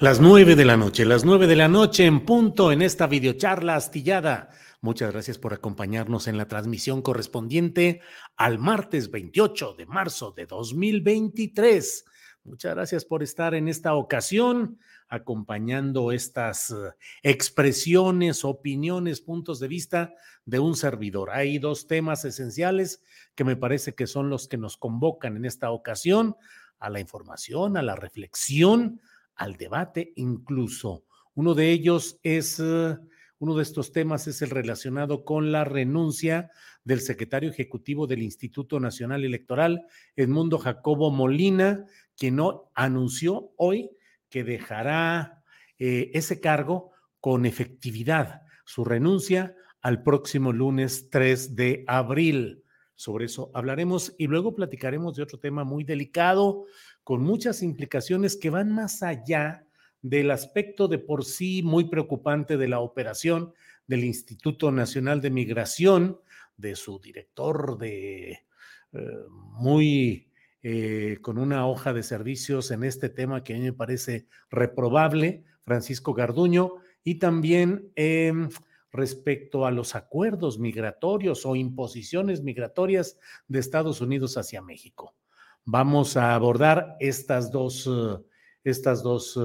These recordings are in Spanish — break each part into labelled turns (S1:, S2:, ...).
S1: Las nueve de la noche, las nueve de la noche en punto en esta videocharla astillada. Muchas gracias por acompañarnos en la transmisión correspondiente al martes 28 de marzo de 2023. Muchas gracias por estar en esta ocasión acompañando estas eh, expresiones, opiniones, puntos de vista de un servidor. Hay dos temas esenciales que me parece que son los que nos convocan en esta ocasión a la información, a la reflexión, al debate incluso. Uno de ellos es, eh, uno de estos temas es el relacionado con la renuncia del secretario ejecutivo del Instituto Nacional Electoral, Edmundo Jacobo Molina, quien no anunció hoy que dejará eh, ese cargo con efectividad, su renuncia al próximo lunes 3 de abril. Sobre eso hablaremos y luego platicaremos de otro tema muy delicado, con muchas implicaciones que van más allá del aspecto de por sí muy preocupante de la operación del Instituto Nacional de Migración, de su director de eh, muy eh, con una hoja de servicios en este tema que a mí me parece reprobable, Francisco Garduño, y también em, respecto a los acuerdos migratorios o imposiciones migratorias de Estados Unidos hacia México. Vamos a abordar estas dos, eh, estas dos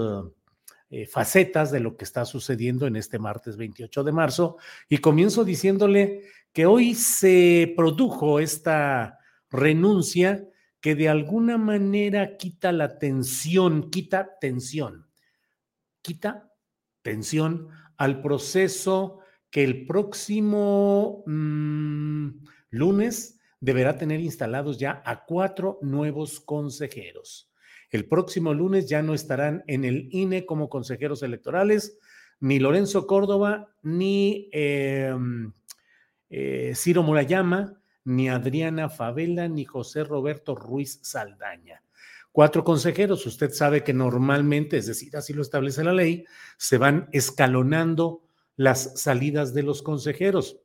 S1: eh, facetas de lo que está sucediendo en este martes 28 de marzo. Y comienzo diciéndole que hoy se produjo esta renuncia que de alguna manera quita la tensión, quita tensión, quita tensión al proceso que el próximo mm, lunes deberá tener instalados ya a cuatro nuevos consejeros. El próximo lunes ya no estarán en el INE como consejeros electorales ni Lorenzo Córdoba ni em, eh, Ciro Murayama, ni Adriana Favela, ni José Roberto Ruiz Saldaña. Cuatro consejeros, usted sabe que normalmente, es decir, así lo establece la ley, se van escalonando las salidas de los consejeros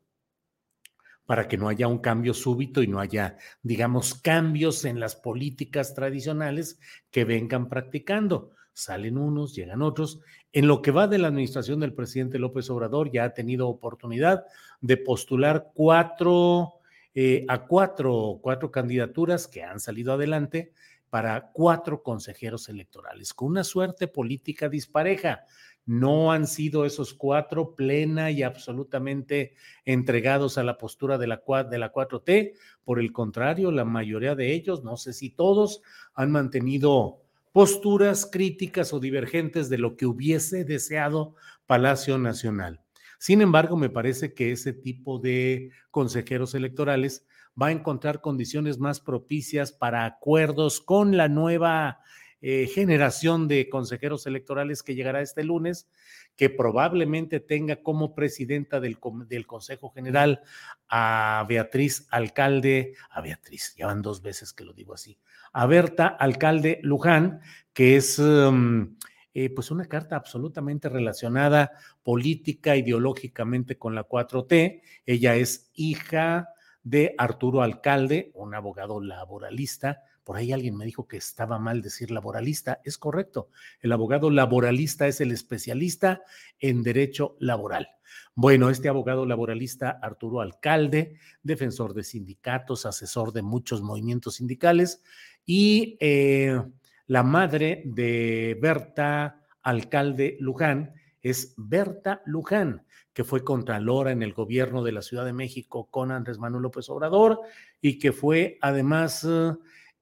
S1: para que no haya un cambio súbito y no haya, digamos, cambios en las políticas tradicionales que vengan practicando. Salen unos, llegan otros. En lo que va de la administración del presidente López Obrador, ya ha tenido oportunidad de postular cuatro eh, a cuatro, cuatro candidaturas que han salido adelante para cuatro consejeros electorales, con una suerte política dispareja. No han sido esos cuatro plena y absolutamente entregados a la postura de la, de la 4T. Por el contrario, la mayoría de ellos, no sé si todos, han mantenido posturas críticas o divergentes de lo que hubiese deseado Palacio Nacional. Sin embargo, me parece que ese tipo de consejeros electorales va a encontrar condiciones más propicias para acuerdos con la nueva eh, generación de consejeros electorales que llegará este lunes, que probablemente tenga como presidenta del, Consejo General a Beatriz Alcalde, a Beatriz, ya van dos veces que lo digo así, a Berta Alcalde Luján, que es... Um, eh, pues una carta absolutamente relacionada política, ideológicamente con la 4T. Ella es hija de Arturo Alcalde, un abogado laboralista, Por ahí alguien me dijo que estaba mal decir laboralista. Es correcto. El abogado laboralista es el especialista en derecho laboral. Bueno, este abogado laboralista, Arturo Alcalde, defensor de sindicatos, asesor de muchos movimientos sindicales y eh, la madre de Berta Alcalde Luján es Berta Luján, que fue contralora en el gobierno de la Ciudad de México con Andrés Manuel López Obrador y que fue además, eh,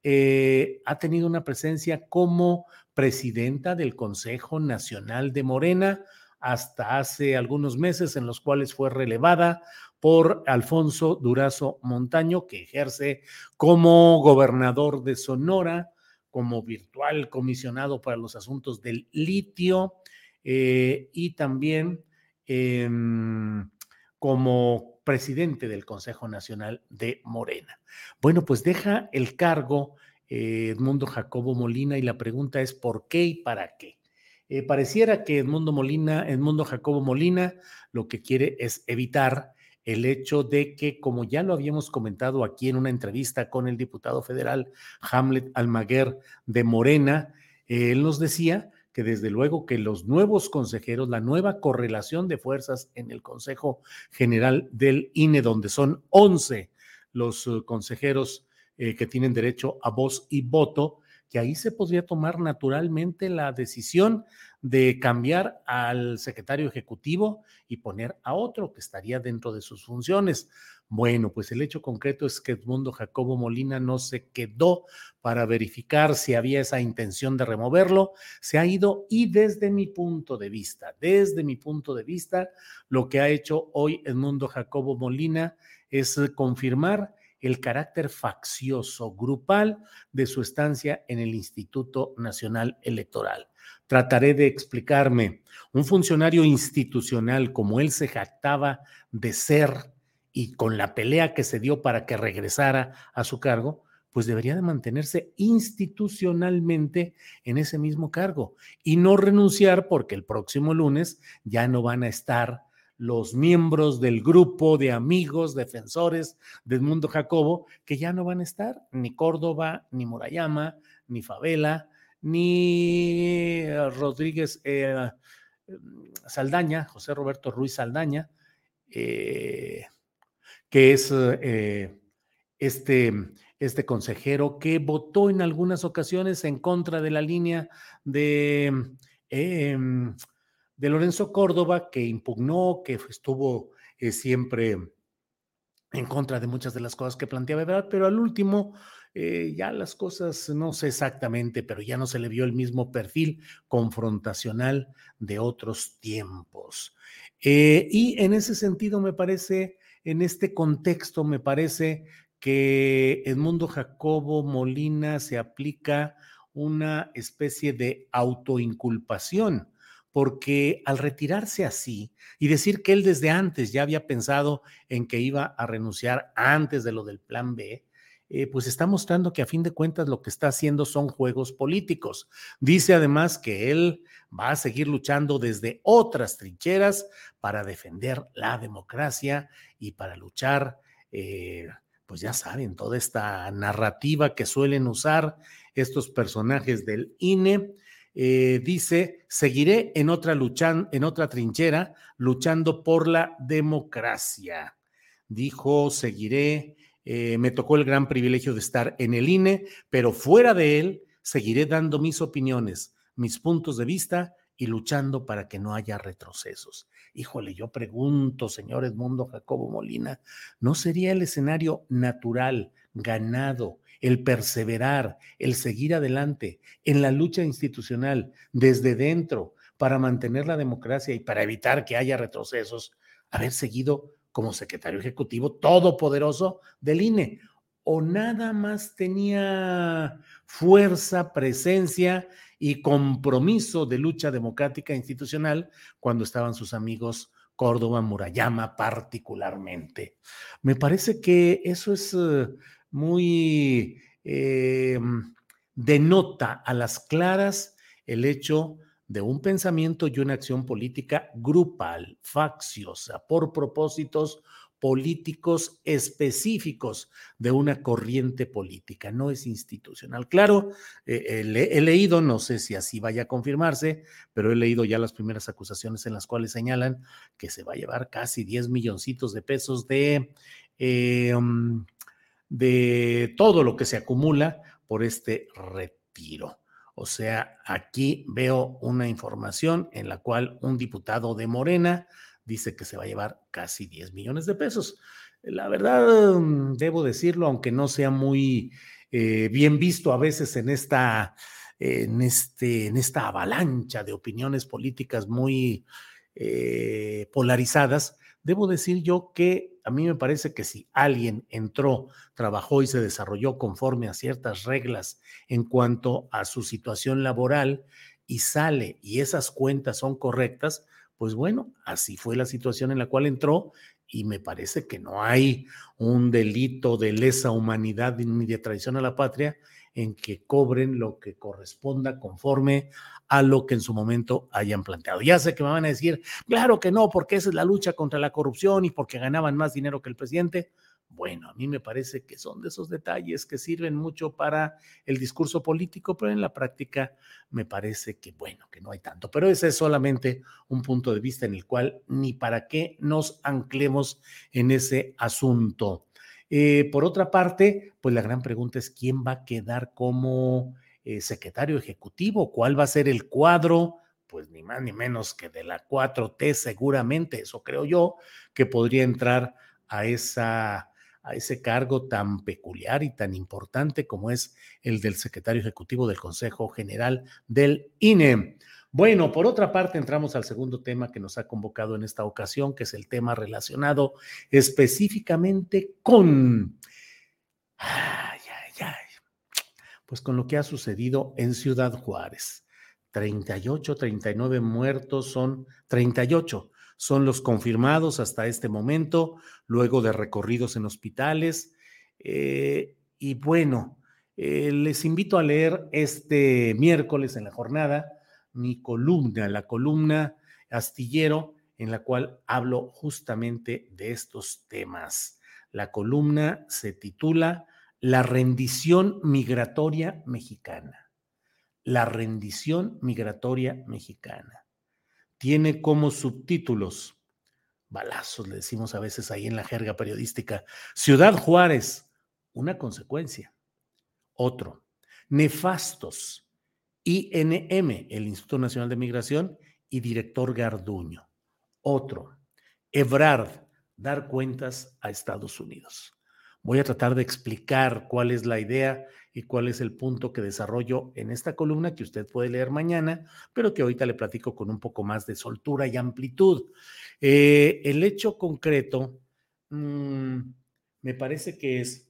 S1: ha tenido una presencia como presidenta del Consejo Nacional de Morena hasta hace algunos meses en los cuales fue relevada por Alfonso Durazo Montaño, que ejerce como gobernador de Sonora, como virtual comisionado para los asuntos del litio eh, y también em, como presidente del Consejo Nacional de Morena. Bueno, pues deja el cargo eh, Edmundo Jacobo Molina y la pregunta es ¿por qué y para qué? Eh, pareciera que Edmundo Molina, Edmundo Jacobo Molina, lo que quiere es evitar el hecho de que, como ya lo habíamos comentado aquí en una entrevista con el diputado federal Hamlet Almaguer de Morena, él nos decía que desde luego que los nuevos consejeros, la nueva correlación de fuerzas en el Consejo General del INE, donde son 11 los eh, consejeros eh, que tienen derecho a voz y voto, que ahí se podría tomar naturalmente la decisión de cambiar al secretario ejecutivo y poner a otro que estaría dentro de sus funciones. Bueno, pues el hecho concreto es que Edmundo Jacobo Molina no se quedó para verificar si había esa intención de removerlo, se ha ido y desde mi punto de vista, desde mi punto de vista, lo que ha hecho hoy Edmundo Jacobo Molina es confirmar el carácter faccioso, grupal de su estancia en el Instituto Nacional Electoral. Trataré de explicarme. Un funcionario institucional como él se jactaba de ser y con la pelea que se dio para que regresara a su cargo, pues debería de mantenerse institucionalmente en ese mismo cargo y no renunciar porque el próximo lunes ya no van a estar los miembros del grupo de amigos defensores del mundo Jacobo, que ya no van a estar, ni Córdoba, ni Murayama, ni Favela, ni eh, Rodríguez eh, Saldaña, José Roberto Ruiz Saldaña, eh, que es este, este consejero que votó en algunas ocasiones en contra de la línea de em, de Lorenzo Córdoba, que impugnó, que estuvo eh, siempre en contra de muchas de las cosas que planteaba ¿verdad? pero al último eh, ya las cosas, no sé exactamente, pero ya no se le vio el mismo perfil confrontacional de otros tiempos. Eh, y en ese sentido me parece, en este contexto, me parece que Edmundo Jacobo Molina se aplica una especie de autoinculpación porque al retirarse así y decir que él desde antes ya había pensado en que iba a renunciar antes de lo del plan B, eh, pues está mostrando que a fin de cuentas lo que está haciendo son juegos políticos. Dice además que él va a seguir luchando desde otras trincheras para defender la democracia y para luchar, eh, pues ya saben, toda esta narrativa que suelen usar estos personajes del INE eh, dice, seguiré en otra, luchan, en otra trinchera luchando por la democracia. Dijo, seguiré, eh, me tocó el gran privilegio de estar en el INE, pero fuera de él, seguiré dando mis opiniones, mis puntos de vista y luchando para que no haya retrocesos. Híjole, yo pregunto, señor Edmundo Jacobo Molina, ¿no sería el escenario natural, ganado, el perseverar, el seguir adelante en la lucha institucional desde dentro para mantener la democracia y para evitar que haya retrocesos, haber seguido como secretario ejecutivo todopoderoso del INE. O nada más tenía fuerza, presencia y compromiso de lucha democrática institucional cuando estaban sus amigos Córdoba, Murayama particularmente. Me parece que eso es eh, muy eh, denota a las claras el hecho de un pensamiento y una acción política grupal, facciosa, por propósitos políticos específicos de una corriente política, no es institucional. Claro, eh, eh, he leído, no sé si así vaya a confirmarse, pero he leído ya las primeras acusaciones en las cuales señalan que se va a llevar casi 10 milloncitos de pesos de, um, de todo lo que se acumula por este retiro. O sea, aquí veo una información en la cual un diputado de Morena dice que se va a llevar casi 10 millones de pesos. La verdad, mm, debo decirlo, aunque no sea muy eh, bien visto a veces en esta, en, este, en esta avalancha de opiniones políticas muy eh, polarizadas, debo decir yo que a mí me parece que si alguien entró, trabajó y se desarrolló conforme a ciertas reglas en cuanto a su situación laboral y sale y esas cuentas son correctas, pues bueno, así fue la situación en la cual entró y me parece que no hay un delito de lesa humanidad ni de traición a la patria en que cobren lo que corresponda conforme a lo que en su momento hayan planteado. Ya sé que me van a decir, claro que no, porque esa es la lucha contra la corrupción y porque ganaban más dinero que el presidente. Bueno, a mí me parece que son de esos detalles que sirven mucho para el discurso político, pero en la práctica me parece que, bueno, que no hay tanto. Pero ese es solamente un punto de vista en el cual ni para qué nos anclemos en ese asunto. Eh, por otra parte, pues la gran pregunta es quién va a quedar como eh, secretario ejecutivo, cuál va a ser el cuadro, pues ni más ni menos que de la 4T seguramente, eso creo yo, que podría entrar a esa a ese cargo tan peculiar y tan importante como es el del secretario ejecutivo del Consejo General del INE. Bueno, por otra parte, entramos al segundo tema que nos ha convocado en esta ocasión, que es el tema relacionado específicamente con... Ay, ay, ay. Pues con lo que ha sucedido en Ciudad Juárez. 38, 39 muertos son 38 son los confirmados hasta este momento, luego de recorridos en hospitales. Eh, y bueno, eh, les invito a leer este miércoles en la jornada mi columna, la columna astillero, en la cual hablo justamente de estos temas. La columna se titula La rendición migratoria mexicana. La rendición migratoria mexicana tiene como subtítulos, balazos le decimos a veces ahí en la jerga periodística, Ciudad Juárez, una consecuencia. Otro, nefastos, INM, el Instituto Nacional de Migración, y director Garduño. Otro, Ebrard, dar cuentas a Estados Unidos. Voy a tratar de explicar cuál es la idea y cuál es el punto que desarrollo en esta columna que usted puede leer mañana, pero que ahorita le platico con un poco más de soltura y amplitud. Eh, el hecho concreto mm, me parece que es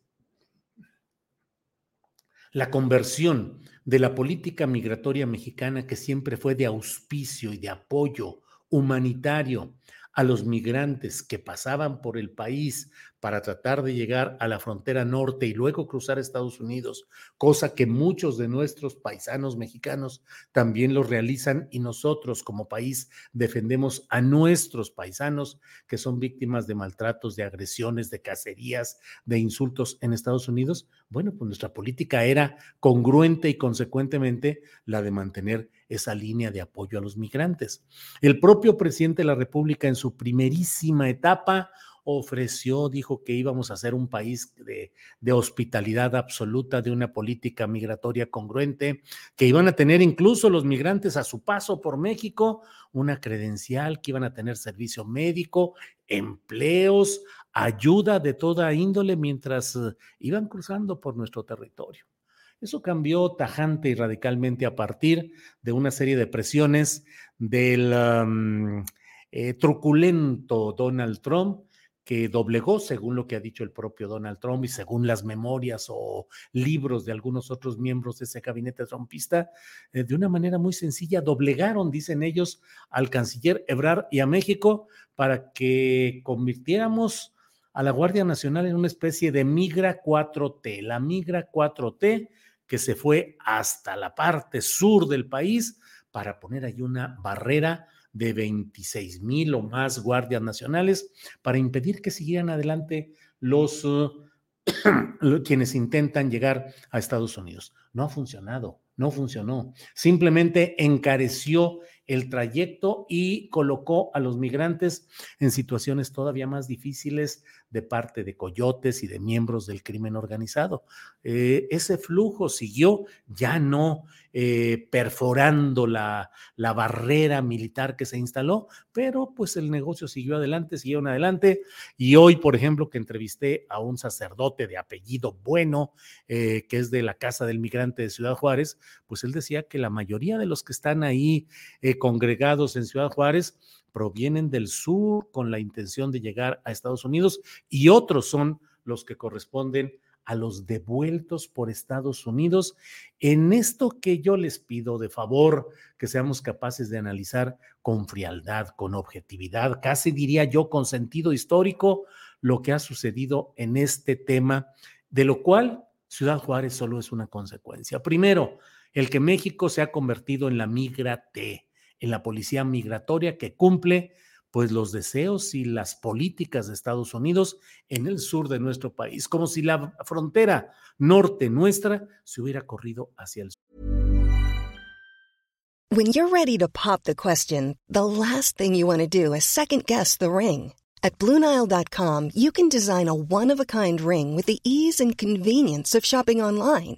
S1: la conversión de la política migratoria mexicana que siempre fue de auspicio y de apoyo humanitario a los migrantes que pasaban por el país para tratar de llegar a la frontera norte y luego cruzar Estados Unidos, cosa que muchos de nuestros paisanos mexicanos también lo realizan y nosotros como país defendemos a nuestros paisanos que son víctimas de maltratos, de agresiones, de cacerías, de insultos en Estados Unidos. Bueno, pues nuestra política era congruente y consecuentemente la de mantener esa línea de apoyo a los migrantes. El propio presidente de la República en su primerísima etapa ofreció, dijo que íbamos a ser un país de, hospitalidad absoluta, de una política migratoria congruente, que iban a tener incluso los migrantes a su paso por México una credencial, que iban a tener servicio médico, empleos, ayuda de toda índole mientras eh, iban cruzando por nuestro territorio. Eso cambió tajante y radicalmente a partir de una serie de presiones del eh, truculento Donald Trump, que doblegó, según lo que ha dicho el propio Donald Trump y según las memorias o libros de algunos otros miembros de ese gabinete trumpista, eh, de una manera muy sencilla, doblegaron, dicen ellos, al canciller Ebrard y a México para que convirtiéramos a la Guardia Nacional en una especie de migra 4T. La migra 4T que se fue hasta la parte sur del país para poner ahí una barrera de 26 mil o más guardias nacionales para impedir que siguieran adelante los uh, quienes intentan llegar a Estados Unidos. No ha funcionado, no funcionó. Simplemente encareció el trayecto y colocó a los migrantes en situaciones todavía más difíciles de parte de coyotes y de miembros del crimen organizado. Eh, ese flujo siguió ya no eh, perforando la, la, barrera militar que se instaló, pero pues el negocio siguió adelante, siguieron adelante. Y hoy, por ejemplo, que entrevisté a un sacerdote de apellido bueno, eh, que es de la Casa del Migrante de Ciudad Juárez, pues él decía que la mayoría de los que están ahí congregados en Ciudad Juárez provienen del sur con la intención de llegar a Estados Unidos y otros son los que corresponden a los devueltos por Estados Unidos. En esto que yo les pido de favor, que seamos capaces de analizar con frialdad, con objetividad, casi diría yo con sentido histórico, lo que ha sucedido en este tema, de lo cual Ciudad Juárez solo es una consecuencia. Primero, el que México se ha convertido en la migrate en la policía migratoria que cumple pues los deseos y las políticas de Estados Unidos en el sur de nuestro país, como si la frontera norte nuestra se hubiera corrido hacia el sur.
S2: When you're ready to pop the question, the last thing you want to do is second guess the ring. At BlueNile.com, you can design a one-of-a-kind ring with the ease and convenience of shopping online.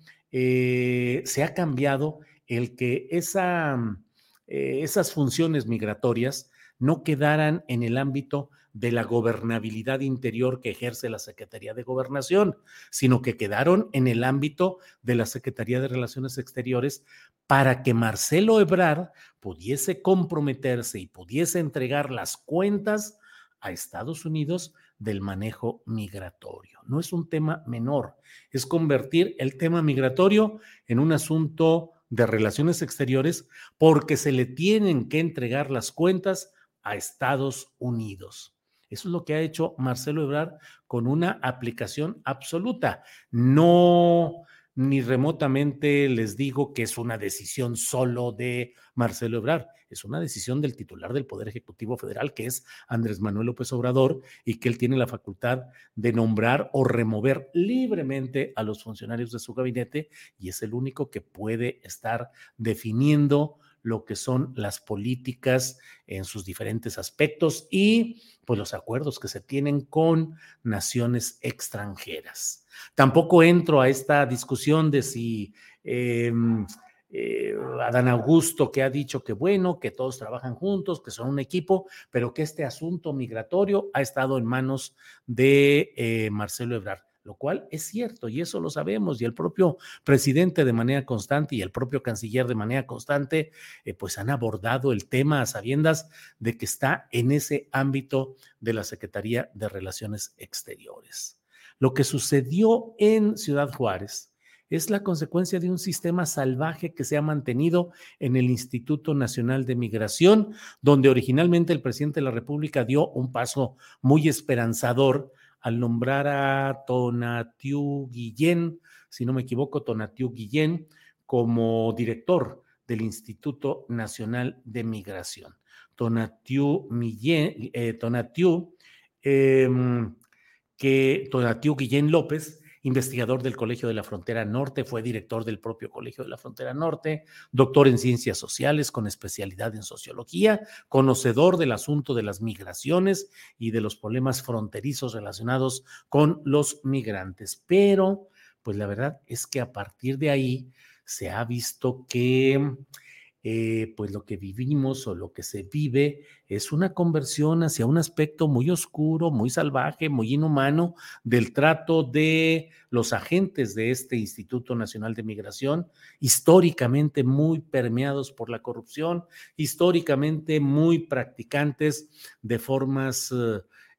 S1: Eh, se ha cambiado el que esa, eh, esas funciones migratorias no quedaran en el ámbito de la gobernabilidad interior que ejerce la Secretaría de Gobernación, sino que quedaron en el ámbito de la Secretaría de Relaciones Exteriores para que Marcelo Ebrard pudiese comprometerse y pudiese entregar las cuentas a Estados Unidos del manejo migratorio. No es un tema menor, es convertir el tema migratorio en un asunto de relaciones exteriores porque se le tienen que entregar las cuentas a Estados Unidos. Eso es lo que ha hecho Marcelo Ebrard con una aplicación absoluta. No ni remotamente les digo que es una decisión solo de Marcelo Ebrard, es una decisión del titular del Poder Ejecutivo Federal, que es Andrés Manuel López Obrador, y que él tiene la facultad de nombrar o remover libremente a los funcionarios de su gabinete, y es el único que puede estar definiendo lo que son las políticas en sus diferentes aspectos y pues los acuerdos que se tienen con naciones extranjeras. Tampoco entro a esta discusión de si em, eh, Adán Augusto que ha dicho que bueno, que todos trabajan juntos, que son un equipo, pero que este asunto migratorio ha estado en manos de eh, Marcelo Ebrard lo cual es cierto y eso lo sabemos y el propio presidente de manera constante y el propio canciller de manera constante eh, pues han abordado el tema a sabiendas de que está en ese ámbito de la Secretaría de Relaciones Exteriores. Lo que sucedió en Ciudad Juárez es la consecuencia de un sistema salvaje que se ha mantenido en el Instituto Nacional de Migración, donde originalmente el presidente de la República dio un paso muy esperanzador al nombrar a Tonatiu Guillén, si no me equivoco, Tonatiu Guillén, como director del Instituto Nacional de Migración. Tonatiu, eh, Tonatiu, em, que, Tonatiu Guillén López, investigador del Colegio de la Frontera Norte, fue director del propio Colegio de la Frontera Norte, doctor en ciencias sociales con especialidad en sociología, conocedor del asunto de las migraciones y de los problemas fronterizos relacionados con los migrantes. Pero, pues la verdad es que a partir de ahí se ha visto que eh, pues lo que vivimos o lo que se vive es una conversión hacia un aspecto muy oscuro, muy salvaje, muy inhumano del trato de los agentes de este Instituto Nacional de Migración, históricamente muy permeados por la corrupción, históricamente muy practicantes de formas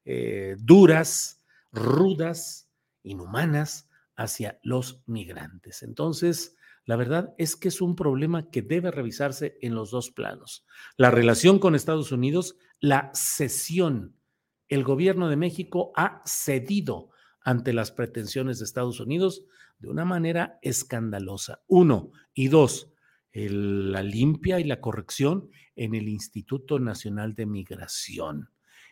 S1: eh, duras, rudas, inhumanas hacia los migrantes. Entonces, la verdad es que es un problema que debe revisarse en los dos planos. La relación con Estados Unidos, la cesión. El gobierno de México ha cedido ante las pretensiones de Estados Unidos de una manera escandalosa. Uno. Y dos, la limpia y la corrección en el Instituto Nacional de Migración.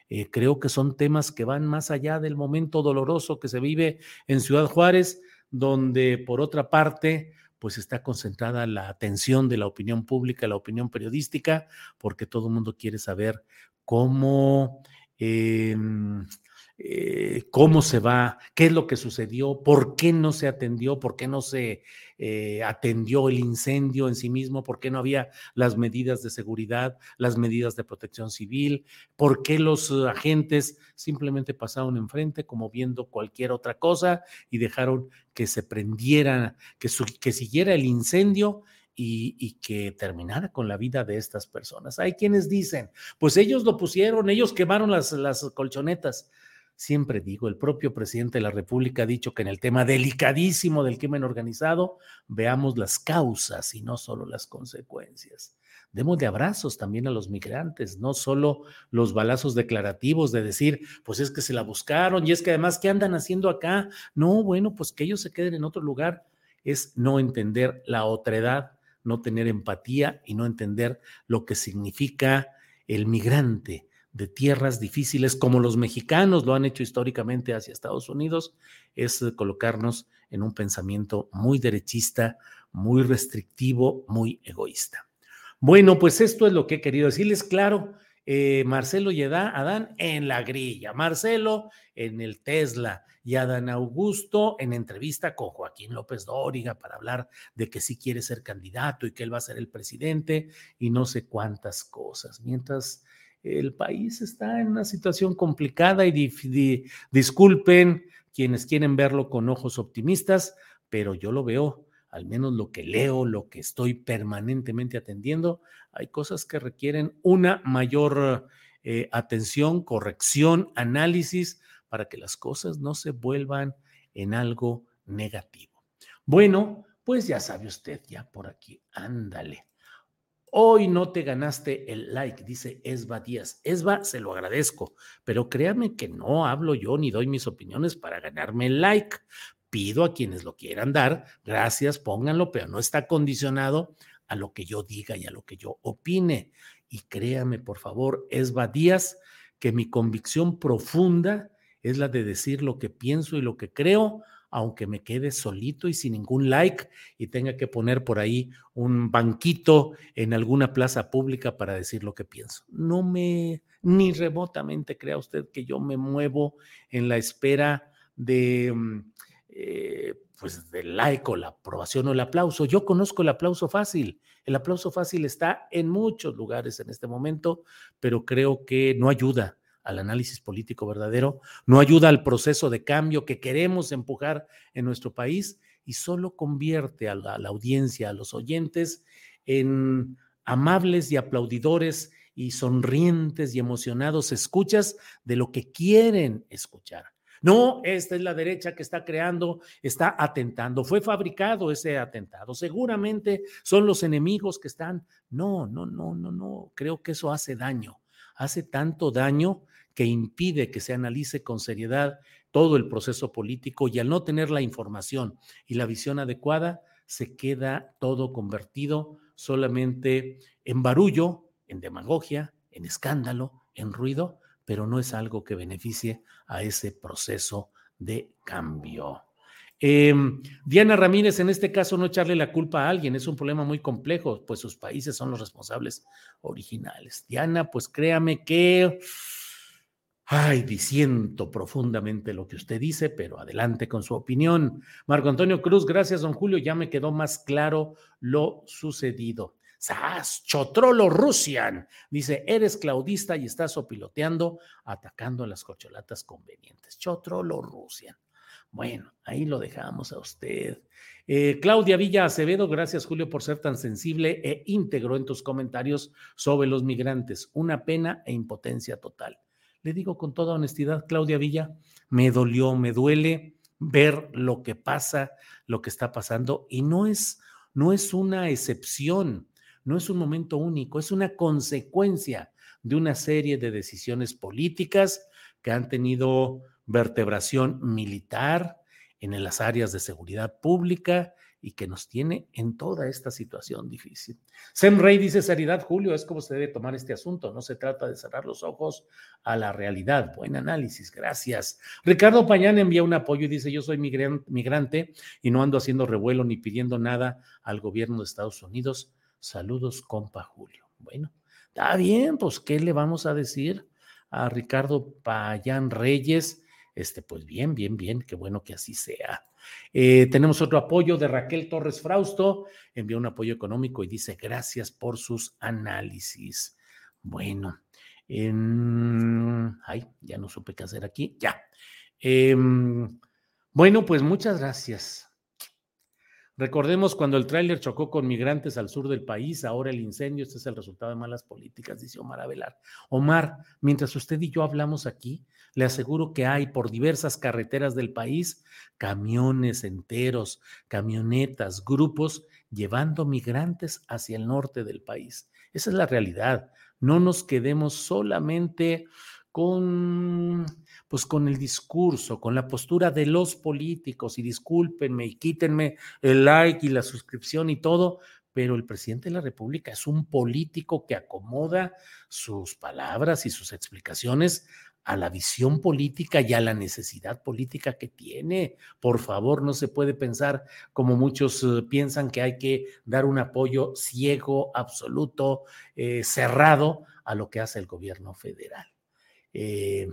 S1: Eh, creo que son temas que van más allá del momento doloroso que se vive en Ciudad Juárez, donde por otra parte pues está concentrada la atención de la opinión pública, la opinión periodística, porque todo el mundo quiere saber cómo em, eh, cómo se va, qué es lo que sucedió, por qué no se atendió, por qué no se eh, atendió el incendio en sí mismo, por qué no había las medidas de seguridad, las medidas de protección civil, por qué los agentes simplemente pasaron enfrente como viendo cualquier otra cosa y dejaron que se prendiera, que, siguiera el incendio y, que terminara con la vida de estas personas. Hay quienes dicen, pues ellos lo pusieron, ellos quemaron las colchonetas. Siempre digo, el propio presidente de la República ha dicho que en el tema delicadísimo del crimen organizado veamos las causas y no solo las consecuencias. Demos de abrazos también a los migrantes, no solo los balazos declarativos de decir, pues es que se la buscaron y es que además, ¿qué andan haciendo acá? No, bueno, pues que ellos se queden en otro lugar. Es no entender la otredad, no tener empatía y no entender lo que significa el migrante de tierras difíciles, como los mexicanos lo han hecho históricamente hacia Estados Unidos, es colocarnos en un pensamiento muy derechista, muy restrictivo, muy egoísta. Bueno, pues esto es lo que he querido decirles. Claro, eh, Marcelo y Adán en la grilla, Marcelo en el Tesla y Adán Augusto en entrevista con Joaquín López Dóriga para hablar de que sí quiere ser candidato y que él va a ser el presidente y no sé cuántas cosas. Mientras el país está en una situación complicada y disculpen quienes quieren verlo con ojos optimistas, pero yo lo veo, al menos lo que leo, lo que estoy permanentemente atendiendo, hay cosas que requieren una mayor eh, atención, corrección, análisis, para que las cosas no se vuelvan en algo negativo. Bueno, pues ya sabe usted, ya por aquí, ándale. Hoy no te ganaste el like, dice Esba Díaz. Esba, se lo agradezco, pero créame que no hablo yo ni doy mis opiniones para ganarme el like. Pido a quienes lo quieran dar, gracias, pónganlo, pero no está condicionado a lo que yo diga y a lo que yo opine. Y créame, por favor, Esba Díaz, que mi convicción profunda es la de decir lo que pienso y lo que creo, aunque me quede solito y sin ningún like y tenga que poner por ahí un banquito en alguna plaza pública para decir lo que pienso. No me, ni remotamente crea usted que yo me muevo en la espera de, mm, eh, pues, del like o la aprobación o el aplauso. Yo conozco el aplauso fácil. El aplauso fácil está en muchos lugares en este momento, pero creo que no ayuda al análisis político verdadero, no ayuda al proceso de cambio que queremos empujar en nuestro país y solo convierte a la, audiencia, a los oyentes, en amables y aplaudidores y sonrientes y emocionados escuchas de lo que quieren escuchar. No, esta es la derecha que está creando, está atentando. Fue fabricado ese atentado. Seguramente son los enemigos que están. No, no, no, no, no. Creo que eso hace daño. Hace tanto daño que impide que se analice con seriedad todo el proceso político y al no tener la información y la visión adecuada, se queda todo convertido solamente en barullo, en demagogia, en escándalo, en ruido, pero no es algo que beneficie a ese proceso de cambio. Em, Diana Ramírez, en este caso, no echarle la culpa a alguien, es un problema muy complejo, pues sus países son los responsables originales. Diana, pues créame que, ay, disiento profundamente lo que usted dice, pero adelante con su opinión. Marco Antonio Cruz, gracias, don Julio, ya me quedó más claro lo sucedido. ¡Sas! Chotrolo Rusian. Dice, eres claudista y estás opiloteando, atacando las cocholatas convenientes. Chotrolo Rusian. Bueno, ahí lo dejamos a usted. Eh, Claudia Villa Acevedo, gracias Julio por ser tan sensible e íntegro en tus comentarios sobre los migrantes. Una pena e impotencia total. Le digo con toda honestidad, Claudia Villa, me dolió, me duele ver lo que pasa, lo que está pasando y no es, no es una excepción no es un momento único, es una consecuencia de una serie de decisiones políticas que han tenido vertebración militar en las áreas de seguridad pública y que nos tiene en toda esta situación difícil. Sem Rey dice, seriedad, Julio, es como se debe tomar este asunto. No se trata de cerrar los ojos a la realidad. Buen análisis, gracias. Ricardo Pañán envía un apoyo y dice, yo soy migrante y no ando haciendo revuelo ni pidiendo nada al gobierno de Estados Unidos Saludos, compa Julio. Bueno, está bien, pues, ¿qué le vamos a decir a Ricardo Payán Reyes? Este, pues bien, bien, bien, qué bueno que así sea. Eh, tenemos otro apoyo de Raquel Torres Frausto, envió un apoyo económico y dice gracias por sus análisis. Bueno, ay, ya no supe qué hacer aquí, ya. Em, bueno, pues muchas gracias. Recordemos cuando el tráiler chocó con migrantes al sur del país, ahora el incendio, este es el resultado de malas políticas, dice Omar Avelar. Omar, mientras usted y yo hablamos aquí, le aseguro que hay por diversas carreteras del país camiones enteros, camionetas, grupos llevando migrantes hacia el norte del país. Esa es la realidad. No nos quedemos solamente con pues con el discurso, con la postura de los políticos, y discúlpenme y quítenme el like y la suscripción y todo, pero el presidente de la República es un político que acomoda sus palabras y sus explicaciones a la visión política y a la necesidad política que tiene. Por favor, no se puede pensar como muchos eh, piensan que hay que dar un apoyo ciego, absoluto, eh, cerrado a lo que hace el gobierno federal. Eh,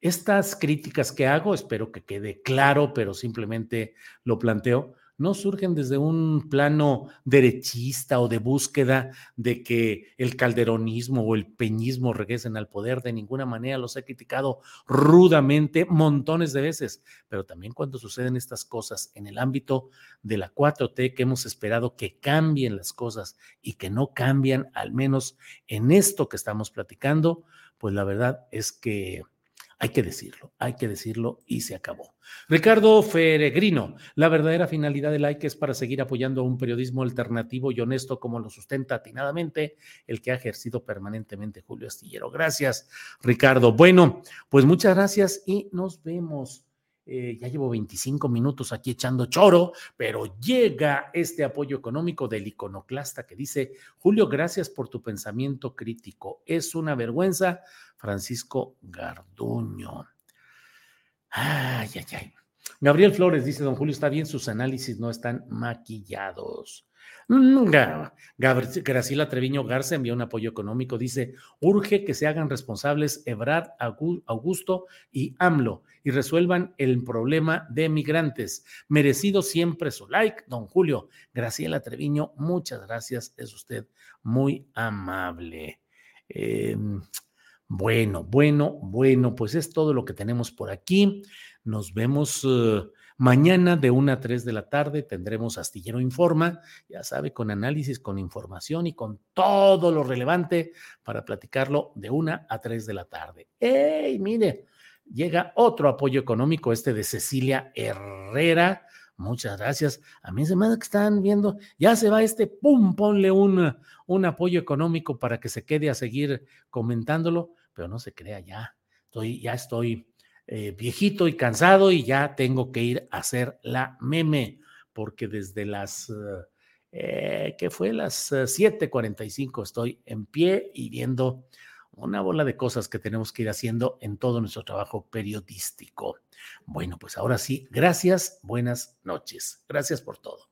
S1: estas críticas que hago, espero que quede claro, pero simplemente lo planteo, no surgen desde un plano derechista o de búsqueda de que el calderonismo o el peñismo regresen al poder. De ninguna manera los he criticado rudamente montones de veces, pero también cuando suceden estas cosas en el ámbito de la 4T que hemos esperado que cambien las cosas y que no cambian, al menos en esto que estamos platicando, pues la verdad es que hay que decirlo, hay que decirlo y se acabó. Ricardo Feregrino, la verdadera finalidad del like es para seguir apoyando a un periodismo alternativo y honesto como lo sustenta atinadamente el que ha ejercido permanentemente Julio Astillero. Gracias, Ricardo. Bueno, pues muchas gracias y nos vemos. Eh, ya llevo 25 minutos aquí echando choro, pero llega este apoyo económico del iconoclasta que dice, Julio, gracias por tu pensamiento crítico. Es una vergüenza, Francisco Garduño. Ay, ay, ay. Gabriel Flores dice, don Julio, está bien, sus análisis no están maquillados. Mm, Graciela Treviño Garza envió un apoyo económico. Dice: urge que se hagan responsables Ebrard, Augusto y AMLO y resuelvan el problema de migrantes. Merecido siempre su like, don Julio. Graciela Treviño, muchas gracias. Es usted muy amable. Em, bueno, bueno, bueno, pues es todo lo que tenemos por aquí. Nos vemos. Eh, Mañana de 1 a 3 de la tarde tendremos Astillero Informa, ya sabe, con análisis, con información y con todo lo relevante para platicarlo de 1 a 3 de la tarde. ¡Ey, mire! Llega otro apoyo económico, este de Cecilia Herrera. Muchas gracias. A mí se me que están viendo, ya se va este, pum, ponle un, un apoyo económico para que se quede a seguir comentándolo, pero no se crea ya. Estoy, ya estoy eh, viejito y cansado y ya tengo que ir a hacer la meme, porque desde las, eh, ¿qué fue? Las 7:45 eh, estoy en pie y viendo una bola de cosas que tenemos que ir haciendo en todo nuestro trabajo periodístico. Bueno, pues ahora sí, gracias, buenas noches. Gracias por todo.